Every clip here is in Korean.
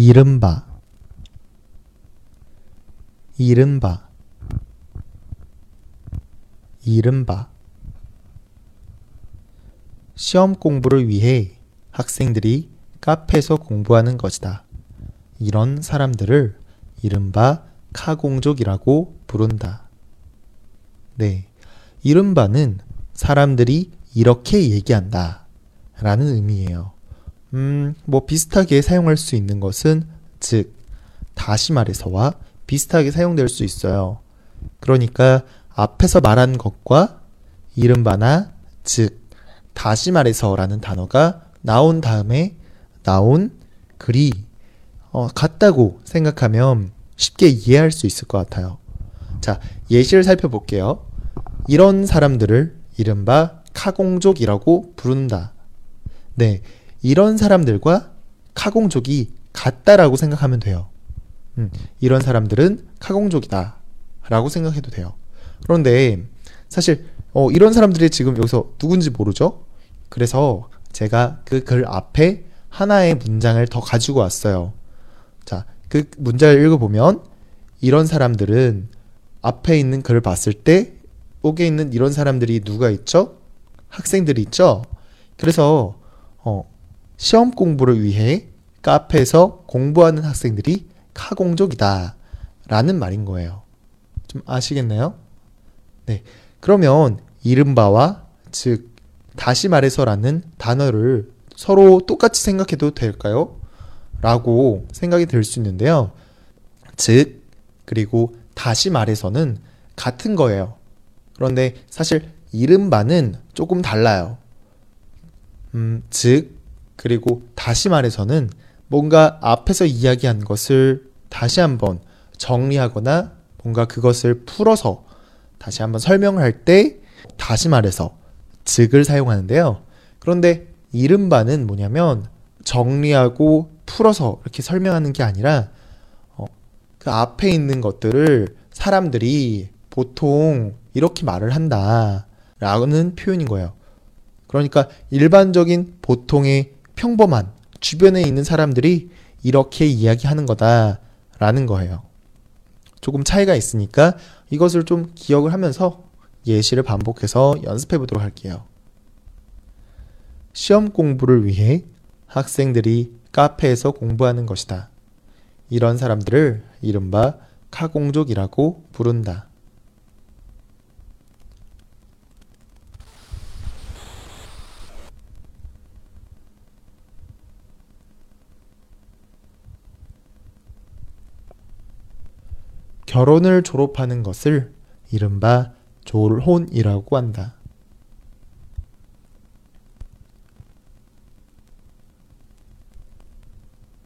이른바 이른바 이른바 시험 공부를 위해 학생들이 카페에서 공부하는 것이다. 이런 사람들을 이른바 카공족이라고 부른다. 네. 이른바는 사람들이 이렇게 얘기한다. 라는 의미예요. 음, 뭐 비슷하게 사용할 수 있는 것은 즉, 다시 말해서와 비슷하게 사용될 수 있어요. 그러니까 앞에서 말한 것과 이른바나 즉, 다시 말해서라는 단어가 나온 다음에 나온 글이 어, 같다고 생각하면 쉽게 이해할 수 있을 것 같아요. 자, 예시를 살펴볼게요. 이런 사람들을 이른바 카공족이라고 부른다. 네, 이런 사람들과 카공족이 같다라고 생각하면 돼요. 음, 이런 사람들은 카공족이다. 라고 생각해도 돼요. 그런데 사실 어, 이런 사람들이 지금 여기서 누군지 모르죠? 그래서 제가 그 글 앞에 하나의 문장을 더 가지고 왔어요. 자, 그 문장을 읽어보면 이런 사람들은 앞에 있는 글을 봤을 때 속에 있는 이런 사람들이 누가 있죠? 학생들이 있죠? 그래서 어, 시험 공부를 위해 카페에서 공부하는 학생들이 카공족이다 라는 말인 거예요. 좀 아시겠나요? 네. 그러면 이른바와 즉 다시 말해서라는 단어를 서로 똑같이 생각해도 될까요? 라고 생각이 들 수 있는데요. 즉, 그리고 다시 말해서는 같은 거예요. 그런데 사실 이른바는 조금 달라요. 음, 즉, 그리고 다시 말해서는 뭔가 앞에서 이야기한 것을 다시 한번 정리하거나 뭔가 그것을 풀어서 다시 한번 설명을 할 때 다시 말해서 즉을 사용하는데요. 그런데 이른바는 뭐냐면 정리하고 풀어서 이렇게 설명하는 게 아니라 어, 그 앞에 있는 것들을 사람들이 보통 이렇게 말을 한다 라는 표현인 거예요. 그러니까 일반적인 보통의 평범한 주변에 있는 사람들이 이렇게 이야기하는 거다라는 거예요. 조금 차이가 있으니까 이것을 좀 기억을 하면서 예시를 반복해서 연습해 보도록 할게요. 시험 공부를 위해 학생들이 카페에서 공부하는 것이다. 이런 사람들을 이른바 카공족이라고 부른다. 결혼을 졸업하는 것을 이른바 졸혼이라고 한다.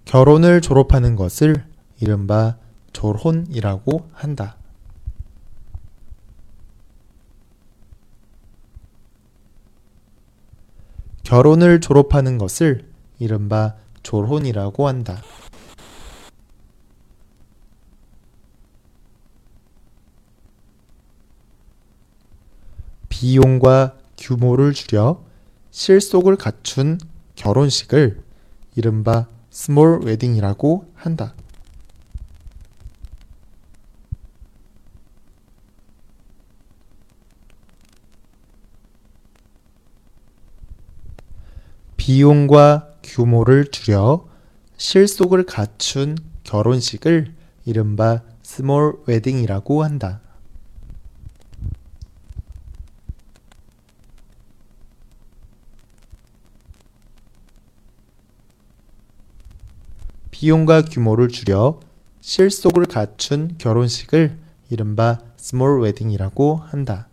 결혼을 졸업하는 것을 이른바 졸혼이라고 한다. 결혼을 졸업하는 것을 이른바 졸혼이라고 한다. 비용과 규모를 줄여 실속을 갖춘 결혼식을 이른바 스몰 웨딩이라고 한다. 비용과 규모를 줄여 실속을 갖춘 결혼식을 이른바 small wedding이라고 한다. 비용과 규모를 줄여 실속을 갖춘 결혼식을 이른바 small wedding이라고 한다.